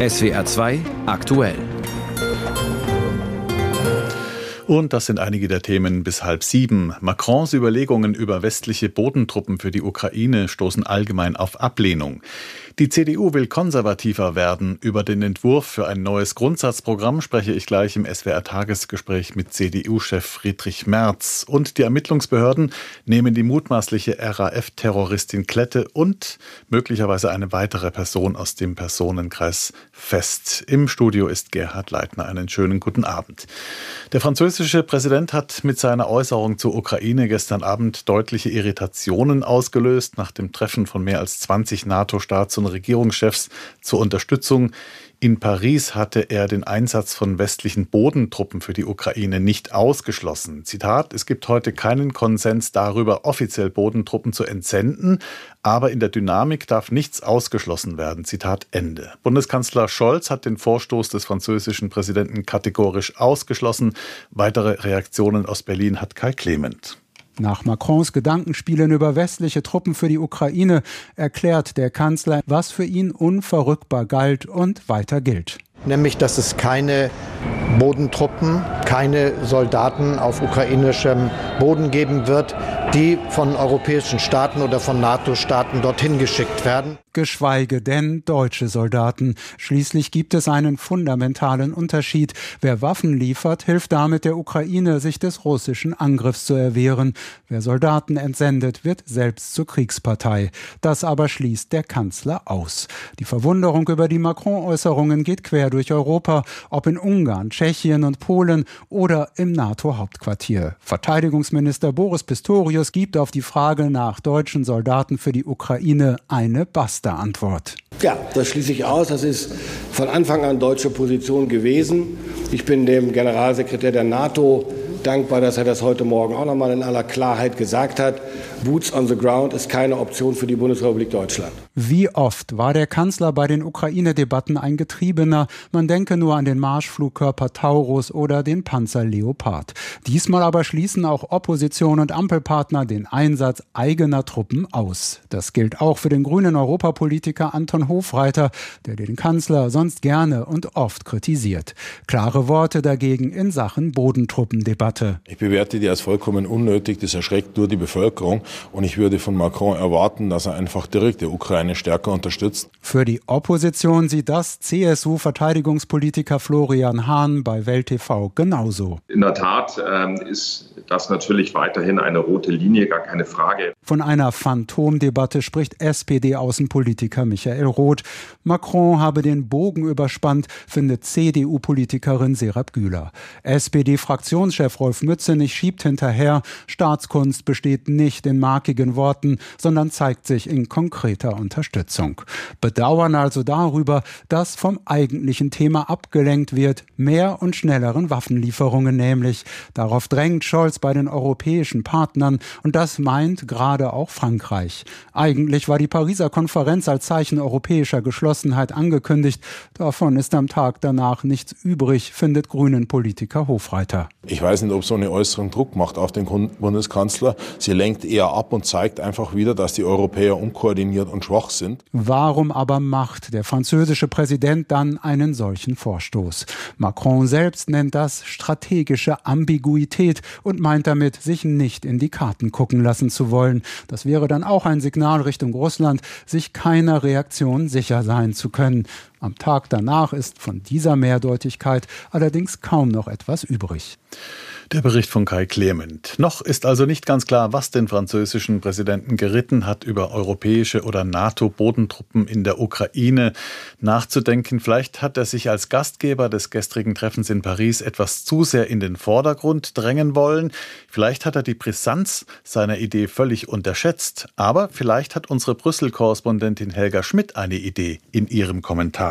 SWR 2 aktuell. Und das sind einige der Themen bis halb sieben. Macrons Überlegungen über westliche Bodentruppen für die Ukraine stoßen allgemein auf Ablehnung. Die CDU will konservativer werden. Über den Entwurf für ein neues Grundsatzprogramm spreche ich gleich im SWR-Tagesgespräch mit CDU-Chef Friedrich Merz. Und die Ermittlungsbehörden nehmen die mutmaßliche RAF-Terroristin Klette und möglicherweise eine weitere Person aus dem Personenkreis fest. Im Studio ist Gerhard Leitner. Einen schönen guten Abend. Der französische Präsident hat mit seiner Äußerung zur Ukraine gestern Abend deutliche Irritationen ausgelöst nach dem Treffen von mehr als 20 NATO-Staats- und Regierungschefs zur Unterstützung. In Paris hatte er den Einsatz von westlichen Bodentruppen für die Ukraine nicht ausgeschlossen. Zitat, es gibt heute keinen Konsens darüber, offiziell Bodentruppen zu entsenden, aber in der Dynamik darf nichts ausgeschlossen werden. Zitat Ende. Bundeskanzler Scholz hat den Vorstoß des französischen Präsidenten kategorisch ausgeschlossen. Weitere Reaktionen aus Berlin hat Kai Clement. Nach Macrons Gedankenspielen über westliche Truppen für die Ukraine erklärt der Kanzler, was für ihn unverrückbar galt und weiter gilt. Nämlich, dass es keine Bodentruppen, keine Soldaten auf ukrainischem Boden geben wird, die von europäischen Staaten oder von NATO-Staaten dorthin geschickt werden. Geschweige denn deutsche Soldaten. Schließlich gibt es einen fundamentalen Unterschied. Wer Waffen liefert, hilft damit der Ukraine, sich des russischen Angriffs zu erwehren. Wer Soldaten entsendet, wird selbst zur Kriegspartei. Das aber schließt der Kanzler aus. Die Verwunderung über die Macron-Äußerungen geht quer durch Europa, ob in Ungarn, Tschechien und Polen oder im NATO-Hauptquartier. Verteidigungsminister Boris Pistorius gibt auf die Frage nach deutschen Soldaten für die Ukraine eine Basta-Antwort. Ja, das schließe ich aus. Das ist von Anfang an deutsche Position gewesen. Ich bin dem Generalsekretär der NATO dankbar, dass er das heute Morgen auch noch mal in aller Klarheit gesagt hat. Boots on the ground ist keine Option für die Bundesrepublik Deutschland. Wie oft war der Kanzler bei den Ukraine-Debatten ein Getriebener? Man denke nur an den Marschflugkörper Taurus oder den Panzer Leopard. Diesmal aber schließen auch Opposition und Ampelpartner den Einsatz eigener Truppen aus. Das gilt auch für den grünen Europapolitiker Anton Hofreiter, der den Kanzler sonst gerne und oft kritisiert. Klare Worte dagegen in Sachen Bodentruppendebatte. Ich bewerte die als vollkommen unnötig. Das erschreckt nur die Bevölkerung. Und ich würde von Macron erwarten, dass er einfach direkt der Ukraine Ukraine stärker unterstützt. Für die Opposition sieht das CSU-Verteidigungspolitiker Florian Hahn bei Welt TV genauso. In der Tat ähm, ist das natürlich weiterhin eine rote Linie, gar keine Frage. Von einer Phantomdebatte spricht SPD-Außenpolitiker Michael Roth. Macron habe den Bogen überspannt, findet CDU-Politikerin Serap Güler. SPD-Fraktionschef Rolf Mützenich schiebt hinterher, Staatskunst besteht nicht in markigen Worten, sondern zeigt sich in konkreter Unterstützung. Bedauern also darüber, dass vom eigentlichen Thema abgelenkt wird, mehr und schnelleren Waffenlieferungen nämlich. Darauf drängt Scholz bei den europäischen Partnern und das meint gerade auch Frankreich. Eigentlich war die Pariser Konferenz als Zeichen europäischer Geschlossenheit angekündigt. Davon ist am Tag danach nichts übrig, findet Grünen Politiker Hofreiter. Ich weiß nicht, ob so eine Äußerung Druck macht auf den Bundeskanzler. Sie lenkt eher ab und zeigt einfach wieder, dass die Europäer unkoordiniert und schwach sind. Warum aber macht der französische Präsident dann einen solchen Vorstoß? Macron selbst nennt das strategische Ambiguität und meint damit, sich nicht in die Karten gucken lassen zu wollen. Das wäre dann auch ein Signal Richtung Russland, sich keiner Reaktion sicher sein zu können. Am Tag danach ist von dieser Mehrdeutigkeit allerdings kaum noch etwas übrig. Der Bericht von Kai Clement. Noch ist also nicht ganz klar, was den französischen Präsidenten geritten hat, über europäische oder NATO-Bodentruppen in der Ukraine nachzudenken. Vielleicht hat er sich als Gastgeber des gestrigen Treffens in Paris etwas zu sehr in den Vordergrund drängen wollen. Vielleicht hat er die Brisanz seiner Idee völlig unterschätzt. Aber vielleicht hat unsere Brüssel-Korrespondentin Helga Schmidt eine Idee in ihrem Kommentar.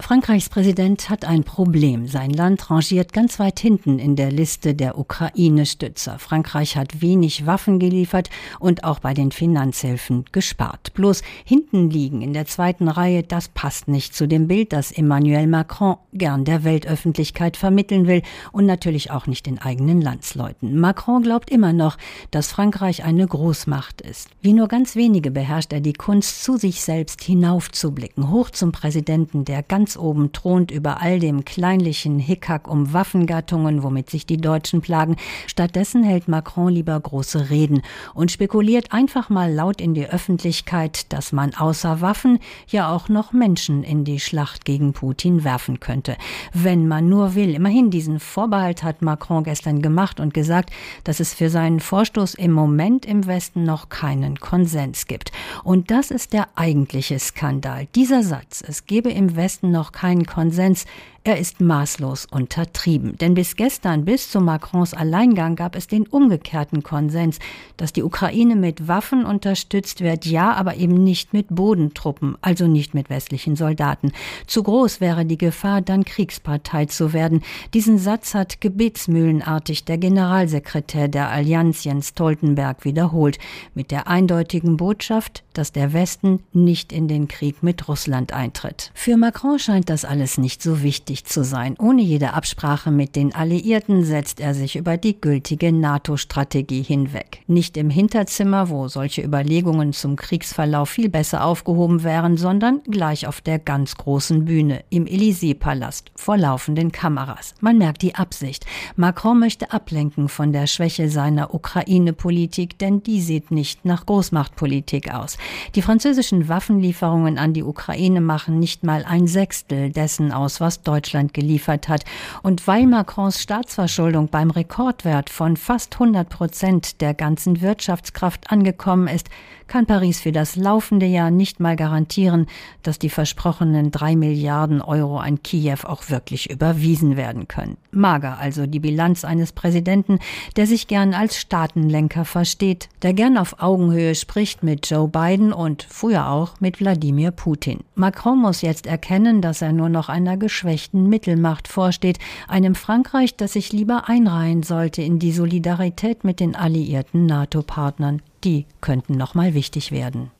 Frankreichs Präsident hat ein Problem. Sein Land rangiert ganz weit hinten in der Liste der Ukraine-Stützer. Frankreich hat wenig Waffen geliefert und auch bei den Finanzhilfen gespart. Bloß hinten liegen in der zweiten Reihe, das passt nicht zu dem Bild, das Emmanuel Macron gern der Weltöffentlichkeit vermitteln will und natürlich auch nicht den eigenen Landsleuten. Macron glaubt immer noch, dass Frankreich eine Großmacht ist. Wie nur ganz wenige beherrscht er die Kunst, zu sich selbst hinaufzublicken, hoch zum Präsidenten, der ganz ganz oben thront über all dem kleinlichen Hickhack um Waffengattungen, womit sich die Deutschen plagen. Stattdessen hält Macron lieber große Reden und spekuliert einfach mal laut in die Öffentlichkeit, dass man außer Waffen ja auch noch Menschen in die Schlacht gegen Putin werfen könnte. Wenn man nur will. Immerhin diesen Vorbehalt hat Macron gestern gemacht und gesagt, dass es für seinen Vorstoß im Moment im Westen noch keinen Konsens gibt. Und das ist der eigentliche Skandal. Dieser Satz, es gebe im Westen noch keinen Konsens, er ist maßlos untertrieben. Denn bis gestern, bis zu Macrons Alleingang, gab es den umgekehrten Konsens, dass die Ukraine mit Waffen unterstützt wird, ja, aber eben nicht mit Bodentruppen, also nicht mit westlichen Soldaten. Zu groß wäre die Gefahr, dann Kriegspartei zu werden. Diesen Satz hat gebetsmühlenartig der Generalsekretär der Allianz Jens Stoltenberg wiederholt, mit der eindeutigen Botschaft, dass der Westen nicht in den Krieg mit Russland eintritt. Für Macron scheint das alles nicht so wichtig wichtig zu sein. Ohne jede Absprache mit den Alliierten setzt er sich über die gültige NATO-Strategie hinweg. Nicht im Hinterzimmer, wo solche Überlegungen zum Kriegsverlauf viel besser aufgehoben wären, sondern gleich auf der ganz großen Bühne im Élysée-Palast vor laufenden Kameras. Man merkt die Absicht. Macron möchte ablenken von der Schwäche seiner Ukraine-Politik, denn die sieht nicht nach Großmachtpolitik aus. Die französischen Waffenlieferungen an die Ukraine machen nicht mal ein Sechstel dessen aus, was Deutschland Deutschland geliefert hat. Und weil Macrons Staatsverschuldung beim Rekordwert von fast 100 Prozent der ganzen Wirtschaftskraft angekommen ist, kann Paris für das laufende Jahr nicht mal garantieren, dass die versprochenen drei Milliarden Euro an Kiew auch wirklich überwiesen werden können. Mager also die Bilanz eines Präsidenten, der sich gern als Staatenlenker versteht, der gern auf Augenhöhe spricht mit Joe Biden und früher auch mit Wladimir Putin. Macron muss jetzt erkennen, dass er nur noch einer geschwächten Mittelmacht vorsteht, einem Frankreich, das sich lieber einreihen sollte in die Solidarität mit den alliierten NATO-Partnern die könnten nochmal wichtig werden.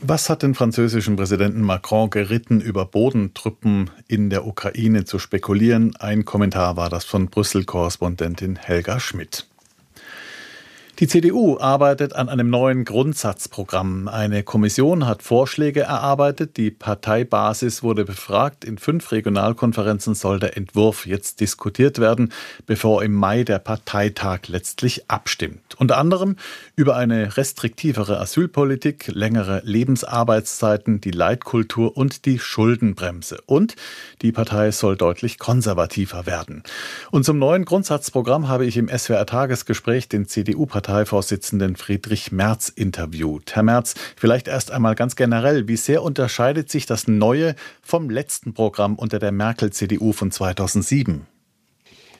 Was hat den französischen Präsidenten Macron geritten, über Bodentruppen in der Ukraine zu spekulieren? Ein Kommentar war das von Brüssel-Korrespondentin Helga Schmidt. Die CDU arbeitet an einem neuen Grundsatzprogramm. Eine Kommission hat Vorschläge erarbeitet. Die Parteibasis wurde befragt. In fünf Regionalkonferenzen soll der Entwurf jetzt diskutiert werden, bevor im Mai der Parteitag letztlich abstimmt. Unter anderem über eine restriktivere Asylpolitik, längere Lebensarbeitszeiten, die Leitkultur und die Schuldenbremse. Und die Partei soll deutlich konservativer werden. Und zum neuen Grundsatzprogramm habe ich im SWR Tagesgespräch den CDU-Partei Parteivorsitzenden Friedrich Merz interviewt. Herr Merz, vielleicht erst einmal ganz generell, wie sehr unterscheidet sich das neue vom letzten Programm unter der Merkel-CDU von 2007?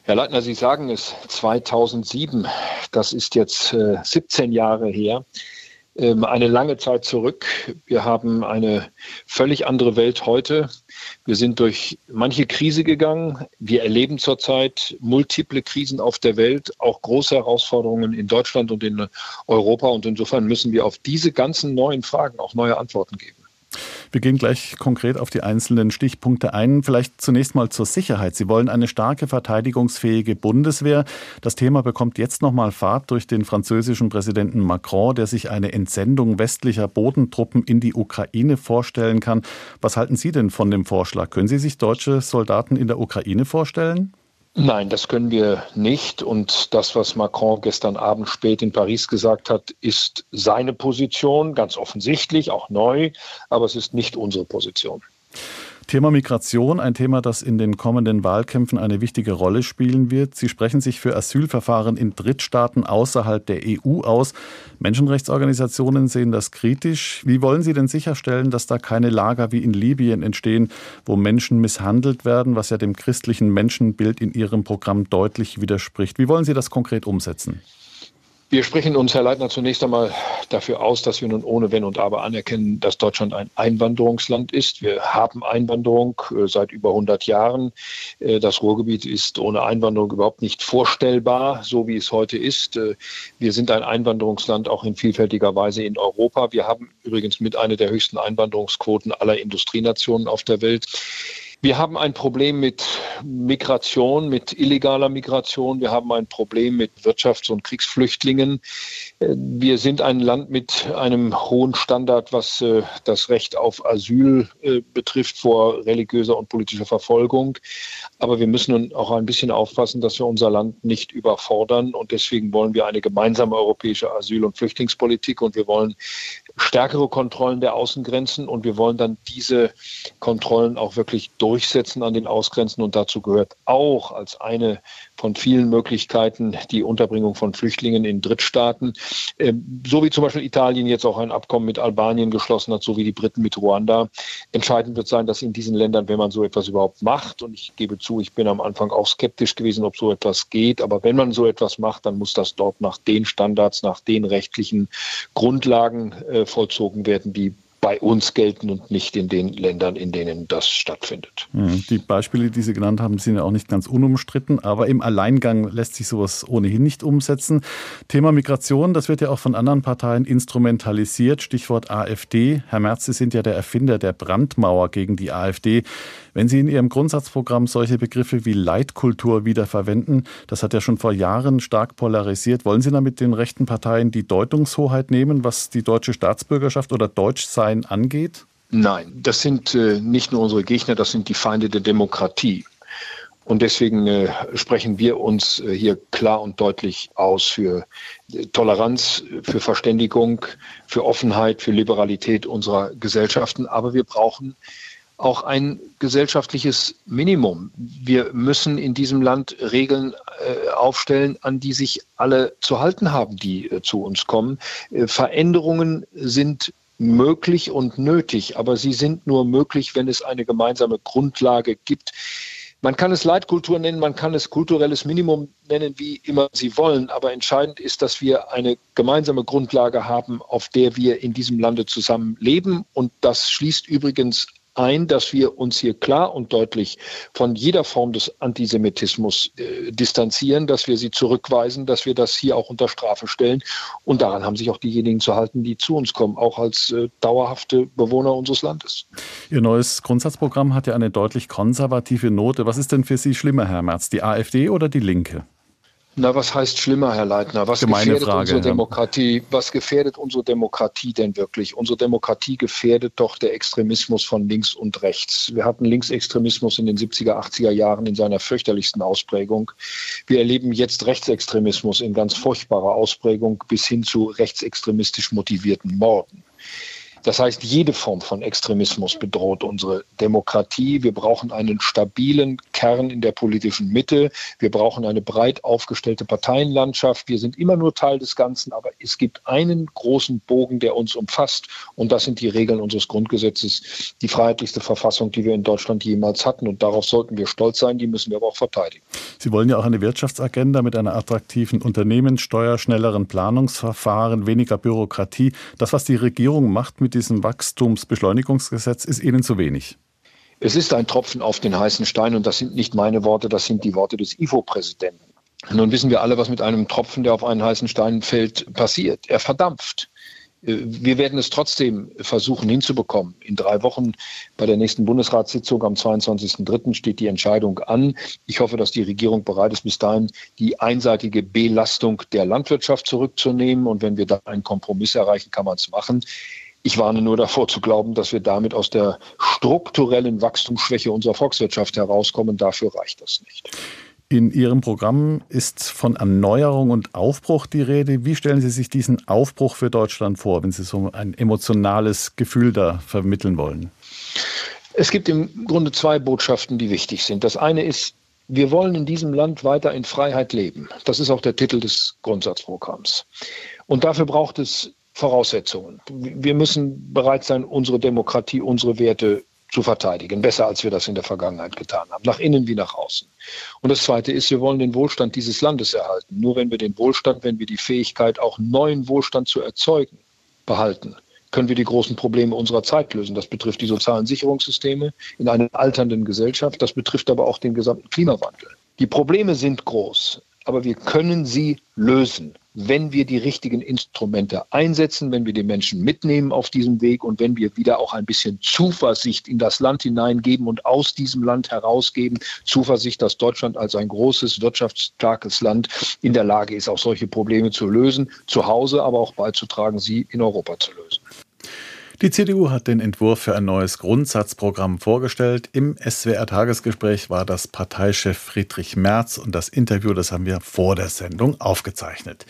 Herr Leitner, Sie sagen es 2007, das ist jetzt äh, 17 Jahre her. Ähm, eine lange Zeit zurück. Wir haben eine völlig andere Welt heute. Wir sind durch manche Krise gegangen. Wir erleben zurzeit multiple Krisen auf der Welt, auch große Herausforderungen in Deutschland und in Europa. Und insofern müssen wir auf diese ganzen neuen Fragen auch neue Antworten geben. Wir gehen gleich konkret auf die einzelnen Stichpunkte ein. Vielleicht zunächst mal zur Sicherheit. Sie wollen eine starke verteidigungsfähige Bundeswehr. Das Thema bekommt jetzt nochmal Fahrt durch den französischen Präsidenten Macron, der sich eine Entsendung westlicher Bodentruppen in die Ukraine vorstellen kann. Was halten Sie denn von dem Vorschlag? Können Sie sich deutsche Soldaten in der Ukraine vorstellen? Nein, das können wir nicht. Und das, was Macron gestern Abend spät in Paris gesagt hat, ist seine Position, ganz offensichtlich, auch neu, aber es ist nicht unsere Position. Thema Migration, ein Thema, das in den kommenden Wahlkämpfen eine wichtige Rolle spielen wird. Sie sprechen sich für Asylverfahren in Drittstaaten außerhalb der EU aus. Menschenrechtsorganisationen sehen das kritisch. Wie wollen Sie denn sicherstellen, dass da keine Lager wie in Libyen entstehen, wo Menschen misshandelt werden, was ja dem christlichen Menschenbild in Ihrem Programm deutlich widerspricht? Wie wollen Sie das konkret umsetzen? Wir sprechen uns, Herr Leitner, zunächst einmal dafür aus, dass wir nun ohne Wenn und Aber anerkennen, dass Deutschland ein Einwanderungsland ist. Wir haben Einwanderung äh, seit über 100 Jahren. Äh, das Ruhrgebiet ist ohne Einwanderung überhaupt nicht vorstellbar, so wie es heute ist. Äh, wir sind ein Einwanderungsland auch in vielfältiger Weise in Europa. Wir haben übrigens mit einer der höchsten Einwanderungsquoten aller Industrienationen auf der Welt. Wir haben ein Problem mit Migration, mit illegaler Migration. Wir haben ein Problem mit Wirtschafts- und Kriegsflüchtlingen. Wir sind ein Land mit einem hohen Standard, was äh, das Recht auf Asyl äh, betrifft vor religiöser und politischer Verfolgung. Aber wir müssen auch ein bisschen aufpassen, dass wir unser Land nicht überfordern. Und deswegen wollen wir eine gemeinsame europäische Asyl- und Flüchtlingspolitik und wir wollen stärkere Kontrollen der Außengrenzen und wir wollen dann diese Kontrollen auch wirklich durchsetzen an den Außengrenzen und dazu gehört auch als eine von vielen Möglichkeiten die Unterbringung von Flüchtlingen in Drittstaaten, ähm, so wie zum Beispiel Italien jetzt auch ein Abkommen mit Albanien geschlossen hat, so wie die Briten mit Ruanda. Entscheidend wird sein, dass in diesen Ländern, wenn man so etwas überhaupt macht, und ich gebe zu, ich bin am Anfang auch skeptisch gewesen, ob so etwas geht, aber wenn man so etwas macht, dann muss das dort nach den Standards, nach den rechtlichen Grundlagen äh, vollzogen werden, die bei uns gelten und nicht in den Ländern, in denen das stattfindet. Hm, die Beispiele, die Sie genannt haben, sind ja auch nicht ganz unumstritten, aber im Alleingang lässt sich sowas ohnehin nicht umsetzen. Thema Migration, das wird ja auch von anderen Parteien instrumentalisiert. Stichwort AfD. Herr Merz, Sie sind ja der Erfinder der Brandmauer gegen die AfD. Wenn Sie in Ihrem Grundsatzprogramm solche Begriffe wie Leitkultur wieder verwenden, das hat ja schon vor Jahren stark polarisiert, wollen Sie damit den rechten Parteien die Deutungshoheit nehmen, was die deutsche Staatsbürgerschaft oder Deutschsein Parteien angeht? Nein, das sind äh, nicht nur unsere Gegner, das sind die Feinde der Demokratie. Und deswegen äh, sprechen wir uns äh, hier klar und deutlich aus für äh, Toleranz, für Verständigung, für Offenheit, für Liberalität unserer Gesellschaften. Aber wir brauchen auch ein gesellschaftliches Minimum. Wir müssen in diesem Land Regeln äh, aufstellen, an die sich alle zu halten haben, die äh, zu uns kommen. Äh, Veränderungen sind möglich und nötig, aber sie sind nur möglich, wenn es eine gemeinsame Grundlage gibt. Man kann es Leitkultur nennen, man kann es kulturelles Minimum nennen, wie immer Sie wollen, aber entscheidend ist, dass wir eine gemeinsame Grundlage haben, auf der wir in diesem Lande zusammen leben. Und das schließt übrigens ein, dass wir uns hier klar und deutlich von jeder Form des Antisemitismus äh, distanzieren, dass wir sie zurückweisen, dass wir das hier auch unter Strafe stellen. Und daran haben sich auch diejenigen zu halten, die zu uns kommen, auch als äh, dauerhafte Bewohner unseres Landes. Ihr neues Grundsatzprogramm hat ja eine deutlich konservative Note. Was ist denn für Sie schlimmer, Herr Merz, die AfD oder die Linke? Na, was heißt schlimmer, Herr Leitner? Was Gemeine gefährdet Frage, unsere. Demokratie? Was gefährdet unsere Demokratie denn wirklich? Unsere Demokratie gefährdet doch der Extremismus von links und rechts. Wir hatten Linksextremismus in den 70er, 80er Jahren in seiner fürchterlichsten Ausprägung. Wir erleben jetzt Rechtsextremismus in ganz furchtbarer Ausprägung bis hin zu rechtsextremistisch motivierten Morden. Das heißt, jede Form von Extremismus bedroht unsere Demokratie. Wir brauchen einen stabilen Kern in der politischen Mitte. Wir brauchen eine breit aufgestellte Parteienlandschaft. Wir sind immer nur Teil des Ganzen, aber es gibt einen großen Bogen, der uns umfasst. Und das sind die Regeln unseres Grundgesetzes, die freiheitlichste Verfassung, die wir in Deutschland jemals hatten. Und darauf sollten wir stolz sein. Die müssen wir aber auch verteidigen. Sie wollen ja auch eine Wirtschaftsagenda mit einer attraktiven Unternehmenssteuer, schnelleren Planungsverfahren, weniger Bürokratie. Das, was die Regierung macht mit diesem Wachstumsbeschleunigungsgesetz, ist Ihnen zu wenig. Es ist ein Tropfen auf den heißen Stein und das sind nicht meine Worte, das sind die Worte des IFO-Präsidenten. Nun wissen wir alle, was mit einem Tropfen, der auf einen heißen Stein fällt, passiert. Er verdampft. Wir werden es trotzdem versuchen hinzubekommen. In drei Wochen bei der nächsten Bundesratssitzung am 22.03. steht die Entscheidung an. Ich hoffe, dass die Regierung bereit ist, bis dahin die einseitige Belastung der Landwirtschaft zurückzunehmen. Und wenn wir da einen Kompromiss erreichen, kann man es machen. Ich warne nur davor zu glauben, dass wir damit aus der strukturellen Wachstumsschwäche unserer Volkswirtschaft herauskommen. Dafür reicht das nicht. In Ihrem Programm ist von Erneuerung und Aufbruch die Rede. Wie stellen Sie sich diesen Aufbruch für Deutschland vor, wenn Sie so ein emotionales Gefühl da vermitteln wollen? Es gibt im Grunde zwei Botschaften, die wichtig sind. Das eine ist, wir wollen in diesem Land weiter in Freiheit leben. Das ist auch der Titel des Grundsatzprogramms. Und dafür braucht es Voraussetzungen. Wir müssen bereit sein, unsere Demokratie, unsere Werte zu verteidigen, besser als wir das in der Vergangenheit getan haben, nach innen wie nach außen. Und das Zweite ist, wir wollen den Wohlstand dieses Landes erhalten. Nur wenn wir den Wohlstand, wenn wir die Fähigkeit, auch neuen Wohlstand zu erzeugen, behalten, können wir die großen Probleme unserer Zeit lösen. Das betrifft die sozialen Sicherungssysteme in einer alternden Gesellschaft, das betrifft aber auch den gesamten Klimawandel. Die Probleme sind groß, aber wir können sie lösen. Wenn wir die richtigen Instrumente einsetzen, wenn wir die Menschen mitnehmen auf diesem Weg und wenn wir wieder auch ein bisschen Zuversicht in das Land hineingeben und aus diesem Land herausgeben, Zuversicht, dass Deutschland als ein großes, wirtschaftsstarkes Land in der Lage ist, auch solche Probleme zu lösen, zu Hause, aber auch beizutragen, sie in Europa zu lösen. Die CDU hat den Entwurf für ein neues Grundsatzprogramm vorgestellt. Im SWR-Tagesgespräch war das Parteichef Friedrich Merz und das Interview, das haben wir vor der Sendung aufgezeichnet.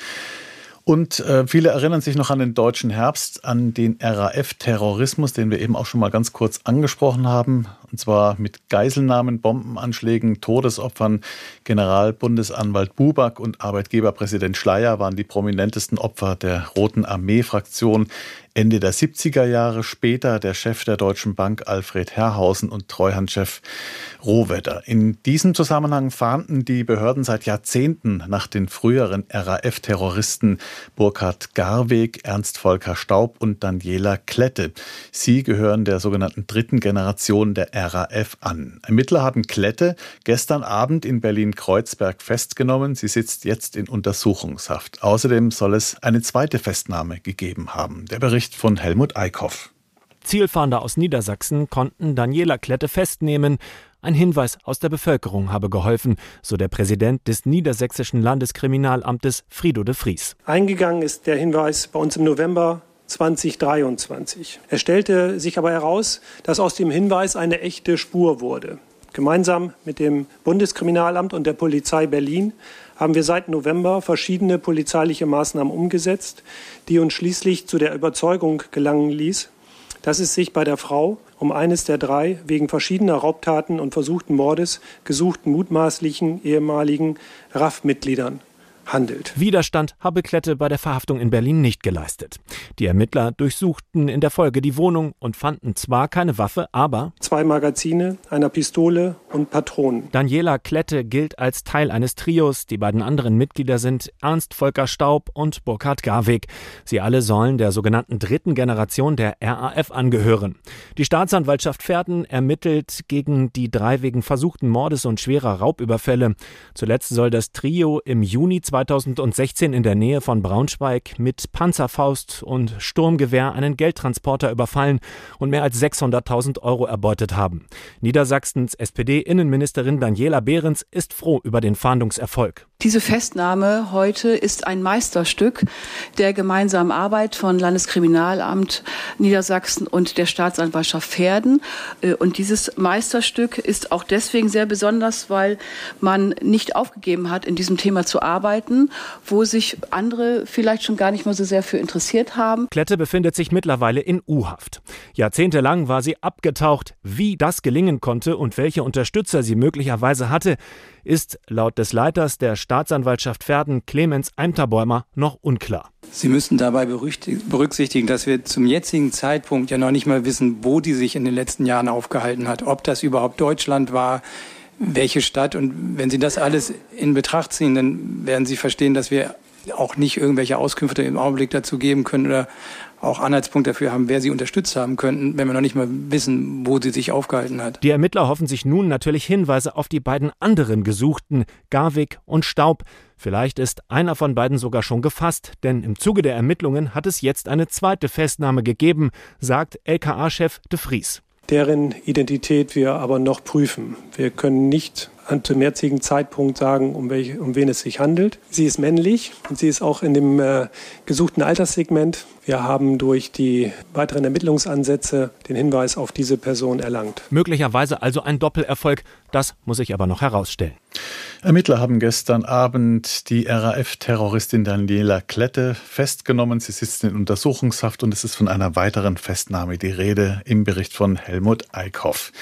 Und äh, viele erinnern sich noch an den deutschen Herbst, an den RAF-Terrorismus, den wir eben auch schon mal ganz kurz angesprochen haben. Und zwar mit Geiselnahmen, Bombenanschlägen, Todesopfern. Generalbundesanwalt Buback und Arbeitgeberpräsident Schleier waren die prominentesten Opfer der Roten Armee-Fraktion. Ende der 70er Jahre später der Chef der Deutschen Bank Alfred Herrhausen und Treuhandchef Rohwedder. In diesem Zusammenhang fahnden die Behörden seit Jahrzehnten nach den früheren RAF-Terroristen Burkhard Garweg, Ernst Volker Staub und Daniela Klette. Sie gehören der sogenannten dritten Generation der RAF an. Ermittler haben Klette gestern Abend in Berlin-Kreuzberg festgenommen. Sie sitzt jetzt in Untersuchungshaft. Außerdem soll es eine zweite Festnahme gegeben haben. Der Bericht von Helmut Eickhoff. Zielfahnder aus Niedersachsen konnten Daniela Klette festnehmen. Ein Hinweis aus der Bevölkerung habe geholfen, so der Präsident des Niedersächsischen Landeskriminalamtes Frido de Vries. Eingegangen ist der Hinweis bei uns im November 2023. Es stellte sich aber heraus, dass aus dem Hinweis eine echte Spur wurde. Gemeinsam mit dem Bundeskriminalamt und der Polizei Berlin haben wir seit November verschiedene polizeiliche Maßnahmen umgesetzt, die uns schließlich zu der Überzeugung gelangen ließ, dass es sich bei der Frau um eines der drei wegen verschiedener Raubtaten und versuchten Mordes gesuchten mutmaßlichen ehemaligen RAF-Mitgliedern handelt. Widerstand habe Klette bei der Verhaftung in Berlin nicht geleistet. Die Ermittler durchsuchten in der Folge die Wohnung und fanden zwar keine Waffe, aber zwei Magazine, einer Pistole und Patronen. Daniela Klette gilt als Teil eines Trios. Die beiden anderen Mitglieder sind Ernst Volker Staub und Burkhard Garwig. Sie alle sollen der sogenannten dritten Generation der RAF angehören. Die Staatsanwaltschaft Pferden ermittelt gegen die drei wegen versuchten Mordes und schwerer Raubüberfälle. Zuletzt soll das Trio im Juni 2016 in der Nähe von Braunschweig mit Panzerfaust und Sturmgewehr einen Geldtransporter überfallen und mehr als 600.000 Euro erbeutet haben. Niedersachsens SPD-Innenministerin Daniela Behrens ist froh über den Fahndungserfolg. Diese Festnahme heute ist ein Meisterstück der gemeinsamen Arbeit von Landeskriminalamt Niedersachsen und der Staatsanwaltschaft Pferden. Äh, und dieses Meisterstück ist auch deswegen sehr besonders, weil man nicht aufgegeben hat, in diesem Thema zu arbeiten, wo sich andere vielleicht schon gar nicht mehr so sehr für interessiert haben. Klette befindet sich mittlerweile in U-Haft. Jahrzehntelang war sie abgetaucht. Wie das gelingen konnte und welche Unterstützer sie möglicherweise hatte, ist laut des Leiters der Staatsanwaltschaft Verden, Clemens Eimterbäumer, noch unklar. Sie müssen dabei berücksichtigen, dass wir zum jetzigen Zeitpunkt ja noch nicht mal wissen, wo die sich in den letzten Jahren aufgehalten hat. Ob das überhaupt Deutschland war, welche Stadt. Und wenn Sie das alles in Betracht ziehen, dann werden Sie verstehen, dass wir auch nicht irgendwelche Auskünfte im Augenblick dazu geben können oder auch Anhaltspunkt dafür haben, wer sie unterstützt haben könnten, wenn wir noch nicht mal wissen, wo sie sich aufgehalten hat. Die Ermittler hoffen sich nun natürlich Hinweise auf die beiden anderen Gesuchten, Garwig und Staub. Vielleicht ist einer von beiden sogar schon gefasst, denn im Zuge der Ermittlungen hat es jetzt eine zweite Festnahme gegeben, sagt LKA-Chef de Vries deren Identität wir aber noch prüfen. Wir können nicht zum jetzigen Zeitpunkt sagen, um, welch, um wen es sich handelt. Sie ist männlich und sie ist auch in dem äh, gesuchten Alterssegment. Wir haben durch die weiteren Ermittlungsansätze den Hinweis auf diese Person erlangt. Möglicherweise also ein Doppelerfolg. Das muss ich aber noch herausstellen. Ermittler haben gestern Abend die RAF-Terroristin Daniela Klette festgenommen. Sie sitzt in Untersuchungshaft und es ist von einer weiteren Festnahme die Rede im Bericht von Helmut Eickhoff.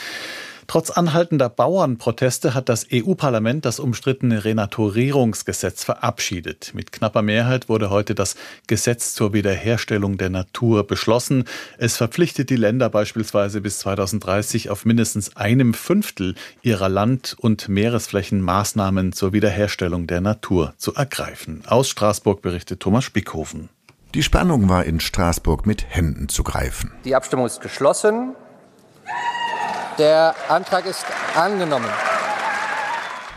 Trotz anhaltender Bauernproteste hat das EU-Parlament das umstrittene Renaturierungsgesetz verabschiedet. Mit knapper Mehrheit wurde heute das Gesetz zur Wiederherstellung der Natur beschlossen. Es verpflichtet die Länder beispielsweise bis 2030 auf mindestens einem Fünftel ihrer Land- und Meeresflächen Maßnahmen zur Wiederherstellung der Natur zu ergreifen. Aus Straßburg berichtet Thomas Spickhofen. Die Spannung war in Straßburg mit Händen zu greifen. Die Abstimmung ist geschlossen. Der Antrag ist angenommen.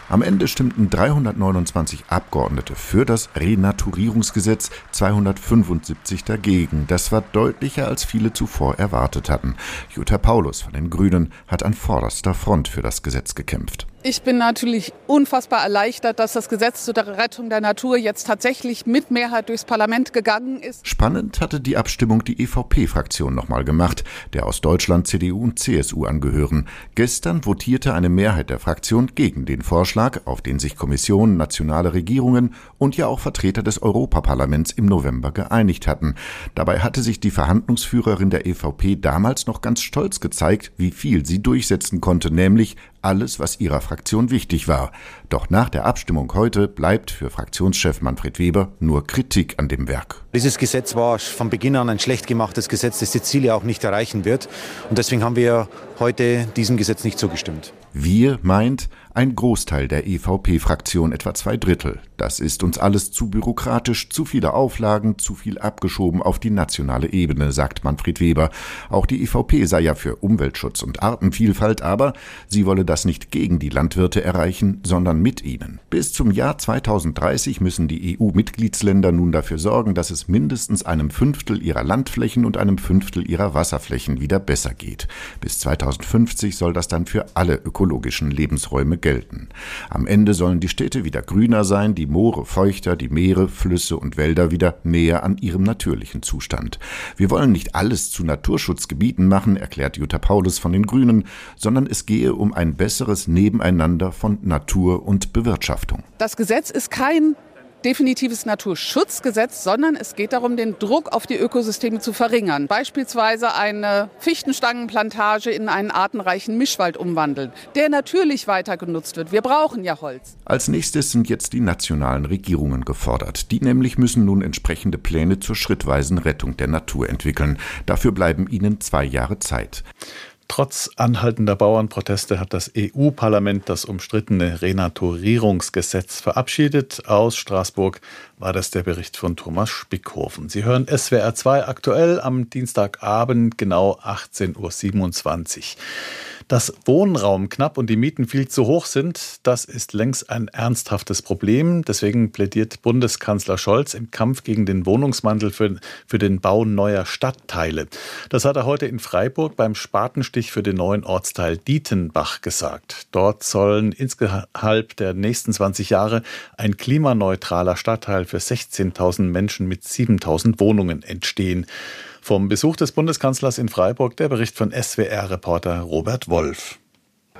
Am Ende stimmten 329 Abgeordnete für das Renaturierungsgesetz, 275 dagegen. Das war deutlicher, als viele zuvor erwartet hatten. Jutta Paulus von den Grünen hat an vorderster Front für das Gesetz gekämpft. Ich bin natürlich unfassbar erleichtert, dass das Gesetz zur Rettung der Natur jetzt tatsächlich mit Mehrheit durchs Parlament gegangen ist. Spannend hatte die Abstimmung die EVP-Fraktion nochmal gemacht, der aus Deutschland CDU und CSU angehören. Gestern votierte eine Mehrheit der Fraktion gegen den Vorschlag, auf den sich Kommissionen, nationale Regierungen und ja auch Vertreter des Europaparlaments im November geeinigt hatten. Dabei hatte sich die Verhandlungsführerin der EVP damals noch ganz stolz gezeigt, wie viel sie durchsetzen konnte, nämlich alles, was ihrer Fraktion wichtig war. Doch nach der Abstimmung heute bleibt für Fraktionschef Manfred Weber nur Kritik an dem Werk. Dieses Gesetz war von Beginn an ein schlecht gemachtes Gesetz, das die Ziele auch nicht erreichen wird. Und deswegen haben wir heute diesem Gesetz nicht zugestimmt. Wir meint ein Großteil der EVP-Fraktion, etwa zwei Drittel. Das ist uns alles zu bürokratisch, zu viele Auflagen, zu viel abgeschoben auf die nationale Ebene, sagt Manfred Weber. Auch die EVP sei ja für Umweltschutz und Artenvielfalt, aber sie wolle das nicht gegen die Landwirte erreichen, sondern mit ihnen. Bis zum Jahr 2030 müssen die EU-Mitgliedsländer nun dafür sorgen, dass es mindestens einem Fünftel ihrer Landflächen und einem Fünftel ihrer Wasserflächen wieder besser geht. Bis 2050 soll das dann für alle ökologischen Lebensräume gelten. Am Ende sollen die Städte wieder grüner sein, die Moore feuchter, die Meere, Flüsse und Wälder wieder näher an ihrem natürlichen Zustand. Wir wollen nicht alles zu Naturschutzgebieten machen, erklärt Jutta Paulus von den Grünen, sondern es gehe um ein besseres Nebeneinander von Natur und Bewirtschaftung. Das Gesetz ist kein definitives Naturschutzgesetz, sondern es geht darum, den Druck auf die Ökosysteme zu verringern. Beispielsweise eine Fichtenstangenplantage in einen artenreichen Mischwald umwandeln, der natürlich weiter genutzt wird. Wir brauchen ja Holz. Als nächstes sind jetzt die nationalen Regierungen gefordert. Die nämlich müssen nun entsprechende Pläne zur schrittweisen Rettung der Natur entwickeln. Dafür bleiben ihnen zwei Jahre Zeit. Trotz anhaltender Bauernproteste hat das EU-Parlament das umstrittene Renaturierungsgesetz verabschiedet. Aus Straßburg war das der Bericht von Thomas Spickhofen. Sie hören SWR 2 aktuell am Dienstagabend genau 18.27 Uhr. Dass Wohnraum knapp und die Mieten viel zu hoch sind, das ist längst ein ernsthaftes Problem. Deswegen plädiert Bundeskanzler Scholz im Kampf gegen den Wohnungsmangel für, für den Bau neuer Stadtteile. Das hat er heute in Freiburg beim Spatenstich für den neuen Ortsteil Dietenbach gesagt. Dort sollen innerhalb der nächsten 20 Jahre ein klimaneutraler Stadtteil für 16.000 Menschen mit 7.000 Wohnungen entstehen. Vom Besuch des Bundeskanzlers in Freiburg der Bericht von SWR-Reporter Robert Wolf.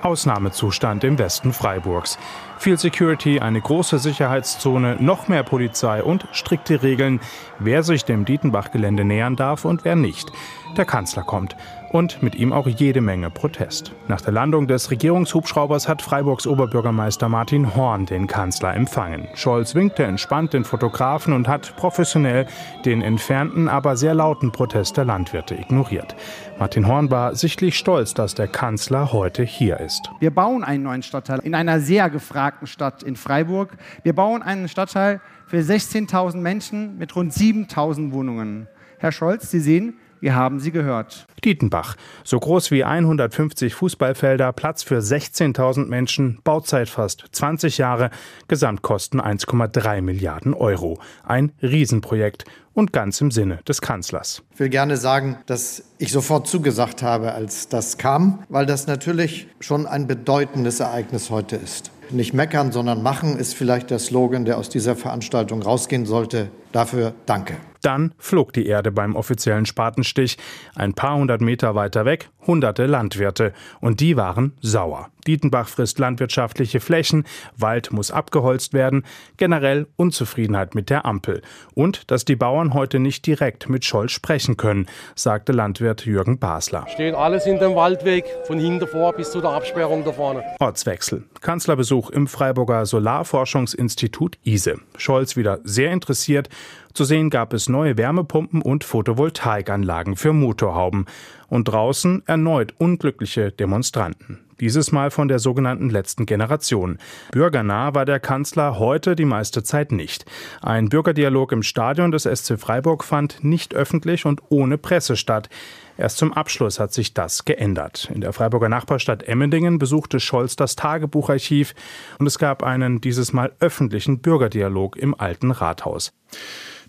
Ausnahmezustand im Westen Freiburgs. Viel Security, eine große Sicherheitszone, noch mehr Polizei und strikte Regeln, wer sich dem Dietenbach-Gelände nähern darf und wer nicht. Der Kanzler kommt und mit ihm auch jede Menge Protest. Nach der Landung des Regierungshubschraubers hat Freiburgs Oberbürgermeister Martin Horn den Kanzler empfangen. Scholz winkte entspannt den Fotografen und hat professionell den entfernten, aber sehr lauten Protest der Landwirte ignoriert. Martin Horn war sichtlich stolz, dass der Kanzler heute hier ist. Wir bauen einen neuen Stadtteil in einer sehr gefragten Stadt in Freiburg. Wir bauen einen Stadtteil für 16.000 Menschen mit rund 7.000 Wohnungen. Herr Scholz, Sie sehen, wir haben sie gehört. Dietenbach. So groß wie 150 Fußballfelder, Platz für 16.000 Menschen, Bauzeit fast 20 Jahre, Gesamtkosten 1,3 Milliarden Euro. Ein Riesenprojekt und ganz im Sinne des Kanzlers. Ich will gerne sagen, dass ich sofort zugesagt habe, als das kam, weil das natürlich schon ein bedeutendes Ereignis heute ist. Nicht meckern, sondern machen ist vielleicht der Slogan, der aus dieser Veranstaltung rausgehen sollte. Dafür danke. Dann flog die Erde beim offiziellen Spatenstich. Ein paar hundert Meter weiter weg hunderte Landwirte. Und die waren sauer. Dietenbach frisst landwirtschaftliche Flächen, Wald muss abgeholzt werden, generell Unzufriedenheit mit der Ampel. Und dass die Bauern heute nicht direkt mit Scholz sprechen können, sagte Landwirt Jürgen Basler. Steht alles in dem Waldweg, von hinten vor bis zu der Absperrung da vorne. Ortswechsel. Kanzlerbesuch im Freiburger Solarforschungsinstitut ISE. Scholz wieder sehr interessiert zu sehen gab es neue Wärmepumpen und Photovoltaikanlagen für Motorhauben und draußen erneut unglückliche Demonstranten. Dieses Mal von der sogenannten letzten Generation. Bürgernah war der Kanzler heute die meiste Zeit nicht. Ein Bürgerdialog im Stadion des SC Freiburg fand nicht öffentlich und ohne Presse statt. Erst zum Abschluss hat sich das geändert. In der Freiburger Nachbarstadt Emmendingen besuchte Scholz das Tagebucharchiv und es gab einen dieses Mal öffentlichen Bürgerdialog im alten Rathaus.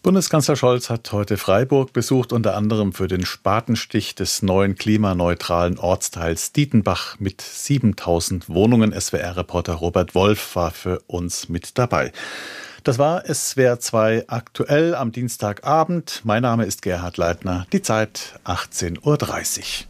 Bundeskanzler Scholz hat heute Freiburg besucht, unter anderem für den Spatenstich des neuen klimaneutralen Ortsteils Dietenbach mit 7000 Wohnungen. SWR-Reporter Robert Wolf war für uns mit dabei. Das war SWR 2 aktuell am Dienstagabend. Mein Name ist Gerhard Leitner. Die Zeit 18.30 Uhr.